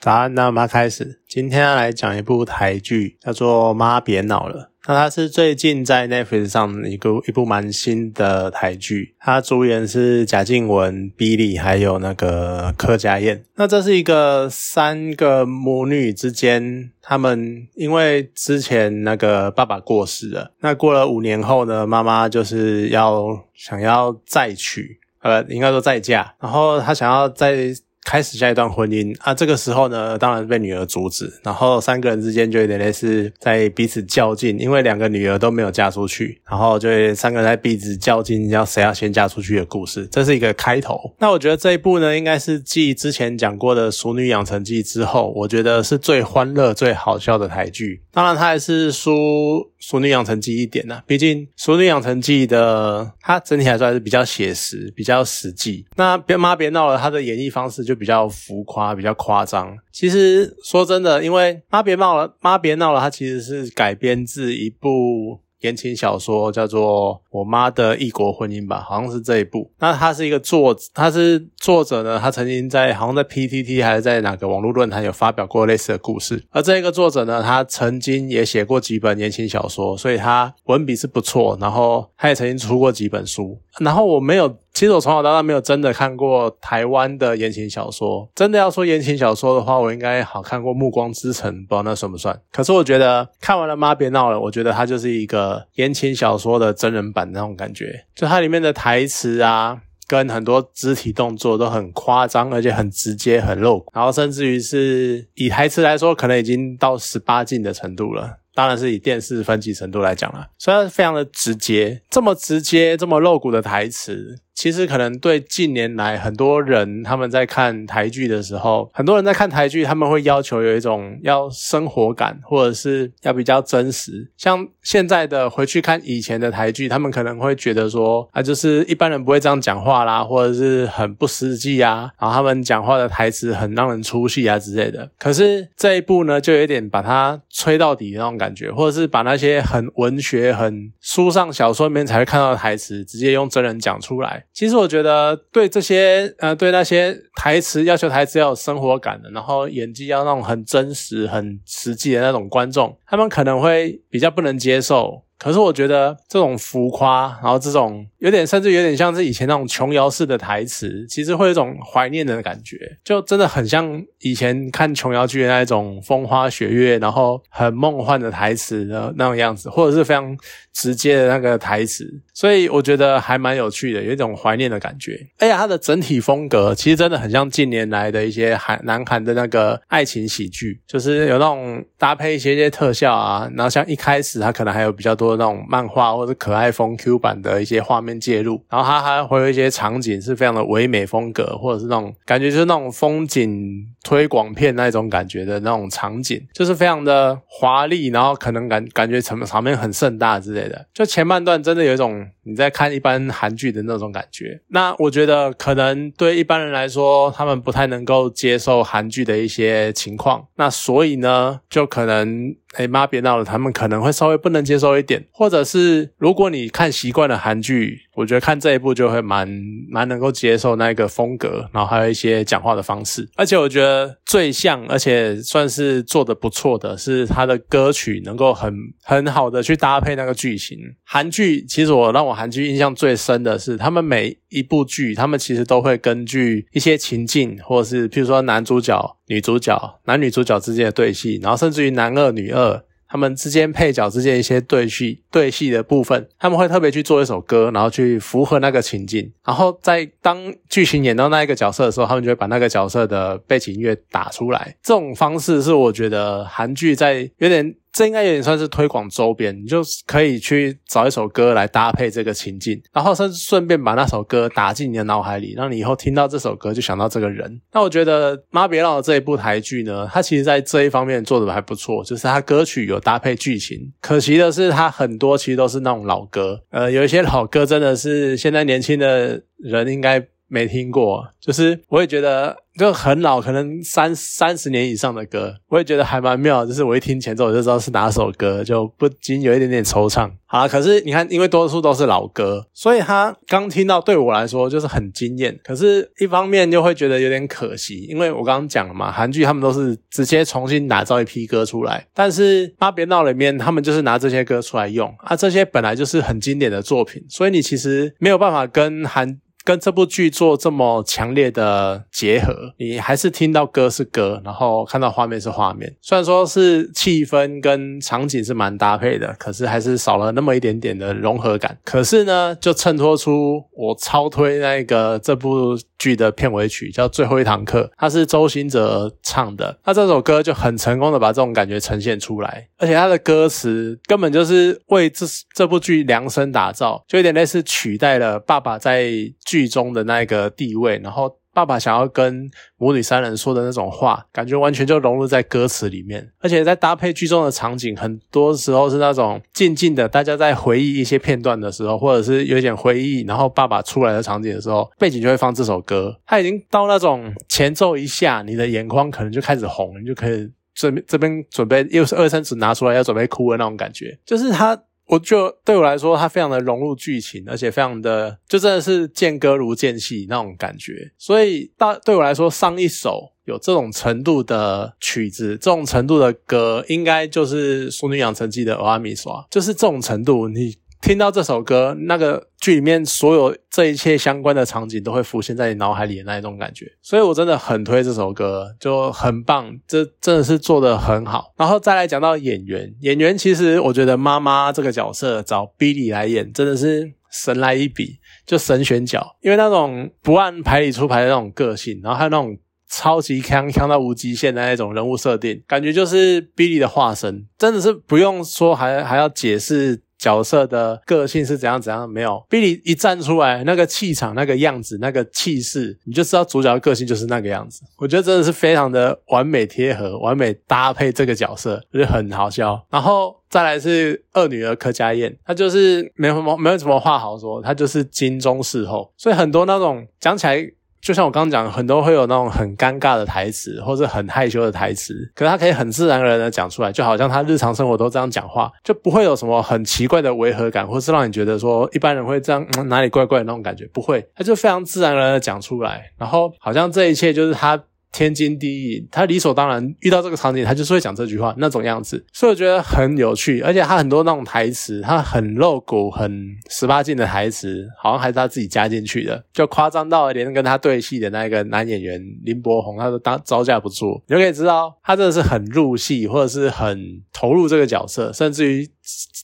早安，那我们开始。今天要来讲一部台剧，叫做《妈别老了》。那它是最近在 Netflix 上一个一部蛮新的台剧，它主演是贾静雯、Billy 还有那个柯佳燕。那这是一个三个母女之间，他们因为之前那个爸爸过世了，那过了五年后呢，妈妈就是要想要再娶，呃，应该说再嫁，然后她想要再。开始下一段婚姻啊，这个时候呢，当然被女儿阻止，然后三个人之间就有点类似在彼此较劲，因为两个女儿都没有嫁出去，然后就三个人在彼此较劲，要谁要先嫁出去的故事，这是一个开头。那我觉得这一部呢，应该是继之前讲过的《熟女养成记》之后，我觉得是最欢乐、最好笑的台剧。当然，它还是输《熟女养成记》一点呢，毕竟《熟女养成记》的它整体来说还是比较写实、比较实际。那别妈别闹了，它的演绎方式就就比较浮夸、比较夸张。其实说真的，因为妈别闹了，妈别闹了，它其实是改编自一部。言情小说叫做《我妈的异国婚姻》吧，好像是这一部。那他是一个作，他是作者呢，他曾经在好像在 PTT 还是在哪个网络论坛有发表过类似的故事。而这一个作者呢，他曾经也写过几本言情小说，所以他文笔是不错。然后他也曾经出过几本书。然后我没有。其实我从小到大没有真的看过台湾的言情小说。真的要说言情小说的话，我应该好看过《暮光之城》，不知道那算不算。可是我觉得看完了《妈别闹了》，我觉得它就是一个言情小说的真人版那种感觉。就它里面的台词啊，跟很多肢体动作都很夸张，而且很直接、很露骨。然后甚至于是以台词来说，可能已经到十八禁的程度了。当然是以电视分级程度来讲了，虽然非常的直接，这么直接、这么露骨的台词。其实可能对近年来很多人他们在看台剧的时候，很多人在看台剧，他们会要求有一种要生活感，或者是要比较真实。像现在的回去看以前的台剧，他们可能会觉得说啊，就是一般人不会这样讲话啦，或者是很不实际啊，然后他们讲话的台词很让人出戏啊之类的。可是这一部呢，就有点把它吹到底的那种感觉，或者是把那些很文学、很书上小说里面才会看到的台词，直接用真人讲出来。其实我觉得对这些呃，对那些台词要求台词要有生活感的，然后演技要那种很真实、很实际的那种观众，他们可能会比较不能接受。可是我觉得这种浮夸，然后这种有点甚至有点像是以前那种琼瑶式的台词，其实会有一种怀念的感觉，就真的很像以前看琼瑶剧的那一种风花雪月，然后很梦幻的台词的那种样子，或者是非常直接的那个台词，所以我觉得还蛮有趣的，有一种怀念的感觉。哎呀，它的整体风格其实真的很像近年来的一些韩南韩的那个爱情喜剧，就是有那种搭配一些些特效啊，然后像一开始它可能还有比较多。那种漫画或者可爱风 Q 版的一些画面介入，然后它还会有一些场景是非常的唯美风格，或者是那种感觉就是那种风景推广片那种感觉的那种场景，就是非常的华丽，然后可能感感觉场场面很盛大之类的。就前半段真的有一种你在看一般韩剧的那种感觉。那我觉得可能对一般人来说，他们不太能够接受韩剧的一些情况，那所以呢，就可能。哎妈，别闹了！他们可能会稍微不能接受一点，或者是如果你看习惯了韩剧，我觉得看这一部就会蛮蛮能够接受那个风格，然后还有一些讲话的方式。而且我觉得最像，而且算是做的不错的是他的歌曲能够很很好的去搭配那个剧情。韩剧其实我让我韩剧印象最深的是，他们每一部剧，他们其实都会根据一些情境，或者是譬如说男主角。女主角、男女主角之间的对戏，然后甚至于男二、女二他们之间配角之间一些对戏、对戏的部分，他们会特别去做一首歌，然后去符合那个情境。然后在当剧情演到那一个角色的时候，他们就会把那个角色的背景音乐打出来。这种方式是我觉得韩剧在有点。这应该有点算是推广周边，你就可以去找一首歌来搭配这个情境，然后甚至顺便把那首歌打进你的脑海里，让你以后听到这首歌就想到这个人。那我觉得《妈别闹》这一部台剧呢，它其实在这一方面做的还不错，就是它歌曲有搭配剧情。可惜的是，它很多其实都是那种老歌，呃，有一些老歌真的是现在年轻的人应该。没听过，就是我也觉得就很老，可能三三十年以上的歌，我也觉得还蛮妙。就是我一听前奏我就知道是哪首歌，就不禁有一点点惆怅。好，可是你看，因为多数都是老歌，所以他刚听到对我来说就是很惊艳。可是一方面就会觉得有点可惜，因为我刚刚讲了嘛，韩剧他们都是直接重新打造一批歌出来，但是《妈别闹》里面他们就是拿这些歌出来用啊，这些本来就是很经典的作品，所以你其实没有办法跟韩。跟这部剧做这么强烈的结合，你还是听到歌是歌，然后看到画面是画面。虽然说是气氛跟场景是蛮搭配的，可是还是少了那么一点点的融合感。可是呢，就衬托出我超推那个这部剧的片尾曲，叫《最后一堂课》，它是周兴哲唱的。那这首歌就很成功的把这种感觉呈现出来，而且它的歌词根本就是为这这部剧量身打造，就有点类似取代了爸爸在。剧中的那个地位，然后爸爸想要跟母女三人说的那种话，感觉完全就融入在歌词里面，而且在搭配剧中的场景，很多时候是那种静静的，大家在回忆一些片段的时候，或者是有点回忆，然后爸爸出来的场景的时候，背景就会放这首歌。他已经到那种前奏一下，你的眼眶可能就开始红，你就可以这这边准备又是二三十拿出来要准备哭的那种感觉，就是他。我就对我来说，它非常的融入剧情，而且非常的就真的是见歌如见戏那种感觉。所以大对我来说，上一首有这种程度的曲子，这种程度的歌，应该就是《淑女养成记》的《欧阿米刷》，就是这种程度，你。听到这首歌，那个剧里面所有这一切相关的场景都会浮现在你脑海里的那一种感觉，所以我真的很推这首歌，就很棒，这真的是做的很好。然后再来讲到演员，演员其实我觉得妈妈这个角色找 Billy 来演真的是神来一笔，就神选角，因为那种不按牌理出牌的那种个性，然后还有那种超级强强到无极限的那种人物设定，感觉就是 Billy 的化身，真的是不用说还还要解释。角色的个性是怎样怎样？没有，Billy 一站出来，那个气场、那个样子、那个气势，你就知道主角的个性就是那个样子。我觉得真的是非常的完美贴合、完美搭配这个角色，就很好笑。然后再来是二女儿柯佳燕，她就是没什么没有什么话好说，她就是金钟侍后，所以很多那种讲起来。就像我刚刚讲，很多会有那种很尴尬的台词，或者很害羞的台词，可是他可以很自然而然的讲出来，就好像他日常生活都这样讲话，就不会有什么很奇怪的违和感，或是让你觉得说一般人会这样哪里怪怪的那种感觉，不会，他就非常自然而然的讲出来，然后好像这一切就是他。天经地义，他理所当然遇到这个场景，他就是会讲这句话那种样子，所以我觉得很有趣，而且他很多那种台词，他很露骨、很十八禁的台词，好像还是他自己加进去的，就夸张到连跟他对戏的那个男演员林柏宏，他都当招架不住，你就可以知道他真的是很入戏，或者是很投入这个角色，甚至于。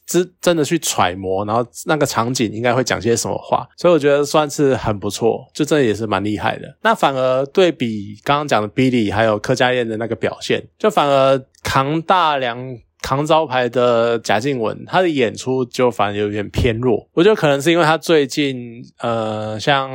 真真的去揣摩，然后那个场景应该会讲些什么话，所以我觉得算是很不错，就这也是蛮厉害的。那反而对比刚刚讲的 Billy 还有柯佳燕的那个表现，就反而扛大梁、扛招牌的贾静雯，她的演出就反而有点偏弱。我觉得可能是因为她最近呃，像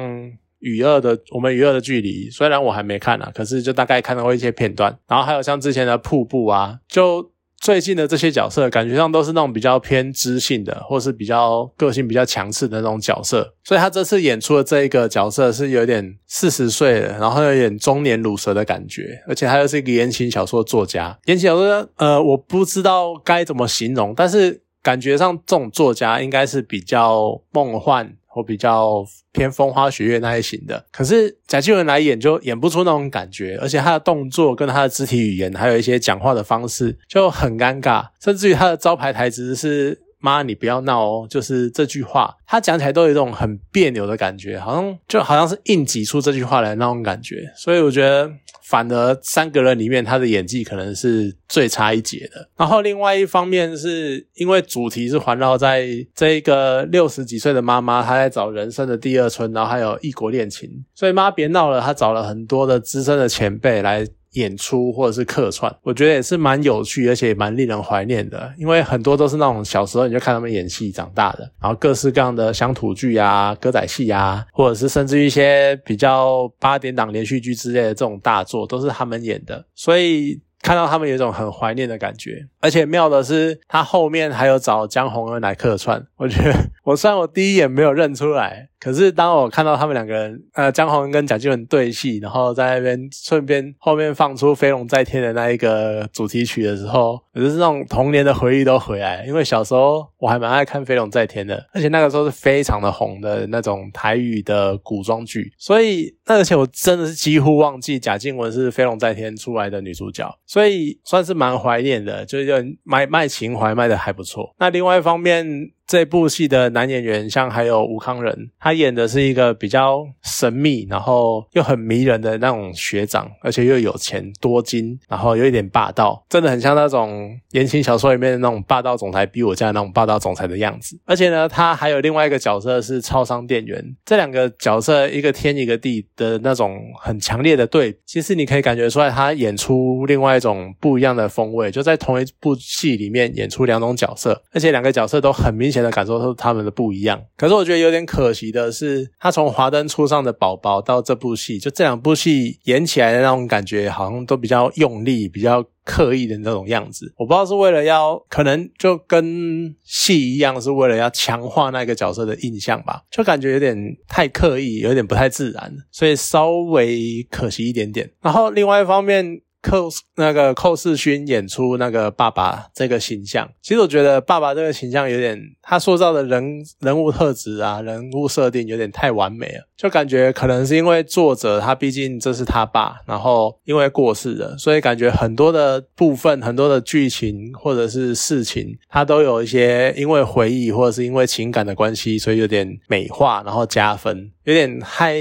雨二的我们雨二的距离，虽然我还没看啊，可是就大概看到过一些片段，然后还有像之前的瀑布啊，就。最近的这些角色，感觉上都是那种比较偏知性的，或是比较个性比较强势的那种角色。所以他这次演出的这一个角色是有点四十岁了，然后有点中年乳蛇的感觉，而且他又是一个言情小说作家。言情小说，呃，我不知道该怎么形容，但是感觉上这种作家应该是比较梦幻。或比较偏风花雪月那一型的，可是贾静雯来演就演不出那种感觉，而且她的动作跟她的肢体语言，还有一些讲话的方式就很尴尬，甚至于她的招牌台词是“妈，你不要闹哦”，就是这句话，她讲起来都有一种很别扭的感觉，好像就好像是硬挤出这句话来那种感觉，所以我觉得。反而三个人里面，他的演技可能是最差一截的。然后另外一方面，是因为主题是环绕在这一个六十几岁的妈妈，她在找人生的第二春，然后还有异国恋情，所以妈别闹了，她找了很多的资深的前辈来。演出或者是客串，我觉得也是蛮有趣，而且也蛮令人怀念的。因为很多都是那种小时候你就看他们演戏长大的，然后各式各样的乡土剧啊、歌仔戏啊，或者是甚至一些比较八点档连续剧之类的这种大作，都是他们演的。所以看到他们有一种很怀念的感觉。而且妙的是，他后面还有找江宏恩来客串。我觉得，我虽然我第一眼没有认出来。可是当我看到他们两个人，呃，江宏恩跟贾静雯对戏，然后在那边顺便后面放出《飞龙在天》的那一个主题曲的时候，我就是那种童年的回忆都回来。因为小时候我还蛮爱看《飞龙在天》的，而且那个时候是非常的红的那种台语的古装剧，所以那而且我真的是几乎忘记贾静雯是《飞龙在天》出来的女主角，所以算是蛮怀念的，就是卖卖情怀卖的还不错。那另外一方面。这部戏的男演员，像还有吴康仁，他演的是一个比较神秘，然后又很迷人的那种学长，而且又有钱多金，然后有一点霸道，真的很像那种言情小说里面的那种霸道总裁，逼我家那种霸道总裁的样子。而且呢，他还有另外一个角色是超商店员，这两个角色一个天一个地的那种很强烈的对比，其实你可以感觉出来，他演出另外一种不一样的风味，就在同一部戏里面演出两种角色，而且两个角色都很明显。的感受是他们的不一样，可是我觉得有点可惜的是，他从华灯初上的宝宝到这部戏，就这两部戏演起来的那种感觉，好像都比较用力、比较刻意的那种样子。我不知道是为了要，可能就跟戏一样，是为了要强化那个角色的印象吧，就感觉有点太刻意，有点不太自然，所以稍微可惜一点点。然后另外一方面。寇那个寇世勋演出那个爸爸这个形象，其实我觉得爸爸这个形象有点，他塑造的人人物特质啊，人物设定有点太完美了，就感觉可能是因为作者他毕竟这是他爸，然后因为过世了，所以感觉很多的部分、很多的剧情或者是事情，他都有一些因为回忆或者是因为情感的关系，所以有点美化，然后加分。有点太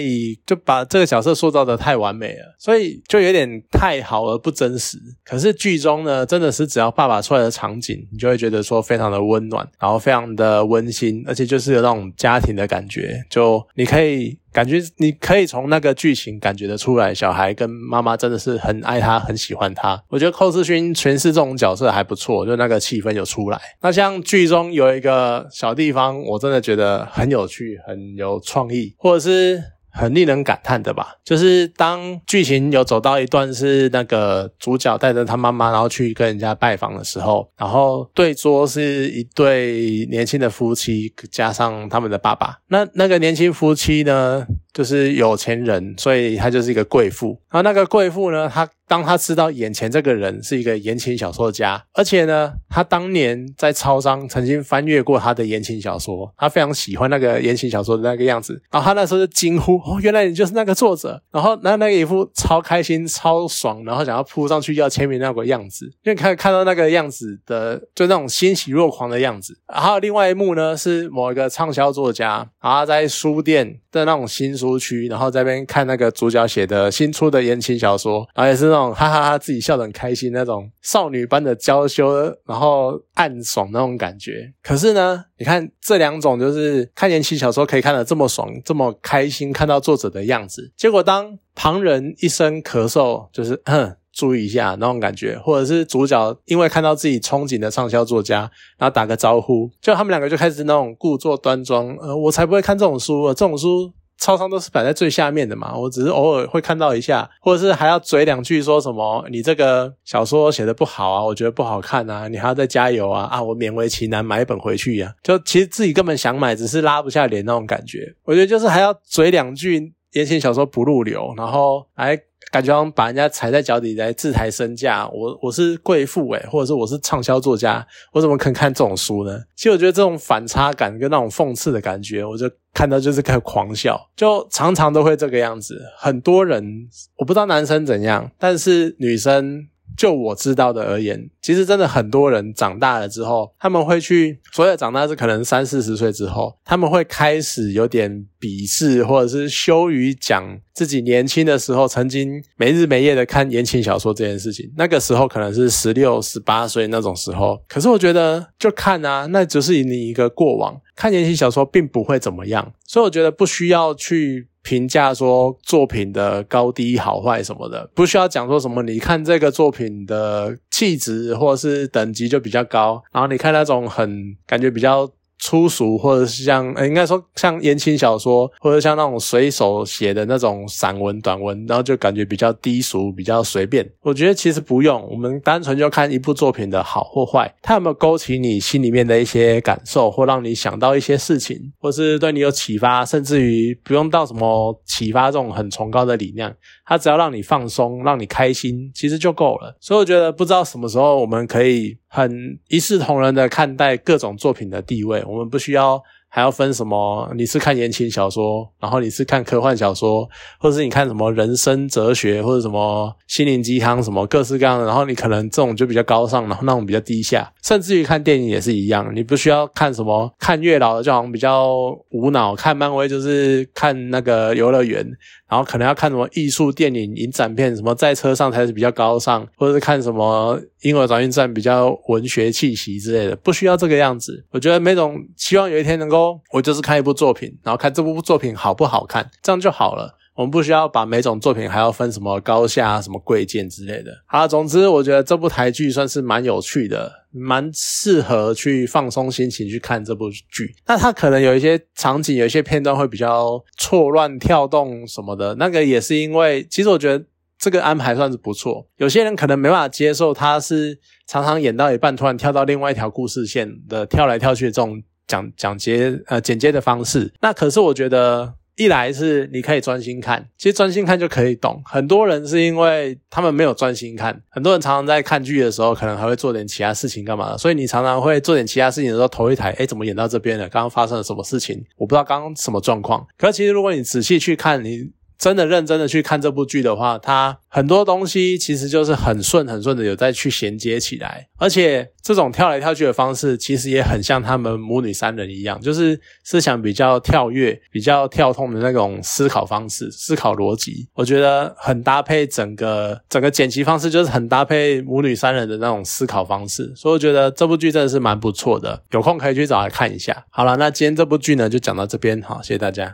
就把这个角色塑造的太完美了，所以就有点太好而不真实。可是剧中呢，真的是只要爸爸出来的场景，你就会觉得说非常的温暖，然后非常的温馨，而且就是有那种家庭的感觉，就你可以。感觉你可以从那个剧情感觉得出来，小孩跟妈妈真的是很爱他，很喜欢他。我觉得寇世勋诠释这种角色还不错，就那个气氛有出来。那像剧中有一个小地方，我真的觉得很有趣，很有创意，或者是。很令人感叹的吧，就是当剧情有走到一段是那个主角带着他妈妈，然后去跟人家拜访的时候，然后对桌是一对年轻的夫妻，加上他们的爸爸。那那个年轻夫妻呢，就是有钱人，所以他就是一个贵妇。然后那个贵妇呢，她。当他知道眼前这个人是一个言情小说家，而且呢，他当年在超商曾经翻阅过他的言情小说，他非常喜欢那个言情小说的那个样子，然后他那时候就惊呼：“哦，原来你就是那个作者！”然后那那个一副超开心、超爽，然后想要扑上去要签名那个样子，因为看看到那个样子的，就那种欣喜若狂的样子。然后另外一幕呢，是某一个畅销作家，然后在书店的那种新书区，然后在边看那个主角写的新出的言情小说，然后也是那种。哈哈哈，自己笑得很开心，那种少女般的娇羞，然后暗爽那种感觉。可是呢，你看这两种，就是看言情小说可以看得这么爽，这么开心，看到作者的样子。结果当旁人一声咳嗽，就是哼注意一下那种感觉，或者是主角因为看到自己憧憬的畅销作家，然后打个招呼，就他们两个就开始那种故作端庄。呃，我才不会看这种书，这种书。超商都是摆在最下面的嘛，我只是偶尔会看到一下，或者是还要嘴两句说什么你这个小说写的不好啊，我觉得不好看啊，你还要再加油啊啊，我勉为其难买一本回去呀，就其实自己根本想买，只是拉不下脸那种感觉。我觉得就是还要嘴两句言情小说不入流，然后来。感觉好像把人家踩在脚底来自抬身价，我我是贵妇诶，或者是我是畅销作家，我怎么肯看这种书呢？其实我觉得这种反差感跟那种讽刺的感觉，我就看到就是开狂笑，就常常都会这个样子。很多人我不知道男生怎样，但是女生。就我知道的而言，其实真的很多人长大了之后，他们会去所有长大是可能三四十岁之后，他们会开始有点鄙视或者是羞于讲自己年轻的时候曾经没日没夜的看言情小说这件事情。那个时候可能是十六、十八岁那种时候，可是我觉得就看啊，那只是你一个过往，看言情小说并不会怎么样，所以我觉得不需要去。评价说作品的高低好坏什么的，不需要讲说什么。你看这个作品的气质或者是等级就比较高，然后你看那种很感觉比较粗俗，或者是像呃应该说像言情小说，或者像那种随手写的那种散文短文，然后就感觉比较低俗，比较随便。我觉得其实不用，我们单纯就看一部作品的好或坏，它有没有勾起你心里面的一些感受，或让你想到一些事情，或是对你有启发，甚至于不用到什么启发这种很崇高的理念，它只要让你放松，让你开心，其实就够了。所以我觉得不知道什么时候我们可以很一视同仁的看待各种作品的地位，我们不需要。还要分什么？你是看言情小说，然后你是看科幻小说，或者是你看什么人生哲学，或者什么心灵鸡汤，什么各式各样的。然后你可能这种就比较高尚，然后那种比较低下。甚至于看电影也是一样，你不需要看什么看月老的，就好像比较无脑；看漫威就是看那个游乐园。然后可能要看什么艺术电影、影展片，什么在车上才是比较高尚，或者是看什么婴儿转运站比较文学气息之类的，不需要这个样子。我觉得每种希望有一天能够，我就是看一部作品，然后看这部作品好不好看，这样就好了。我们不需要把每种作品还要分什么高下、什么贵贱之类的。好，总之我觉得这部台剧算是蛮有趣的，蛮适合去放松心情去看这部剧。那它可能有一些场景、有一些片段会比较错乱跳动什么的，那个也是因为，其实我觉得这个安排算是不错。有些人可能没办法接受，他是常常演到一半突然跳到另外一条故事线的跳来跳去的这种讲讲解呃剪接的方式。那可是我觉得。一来是你可以专心看，其实专心看就可以懂。很多人是因为他们没有专心看，很多人常常在看剧的时候，可能还会做点其他事情干嘛的。所以你常常会做点其他事情的时候，头一台，哎，怎么演到这边了？刚刚发生了什么事情？我不知道刚刚什么状况。可是其实如果你仔细去看，你。真的认真的去看这部剧的话，它很多东西其实就是很顺很顺的有再去衔接起来，而且这种跳来跳去的方式，其实也很像他们母女三人一样，就是思想比较跳跃、比较跳通的那种思考方式、思考逻辑，我觉得很搭配整个整个剪辑方式，就是很搭配母女三人的那种思考方式，所以我觉得这部剧真的是蛮不错的，有空可以去找来看一下。好了，那今天这部剧呢就讲到这边，好，谢谢大家。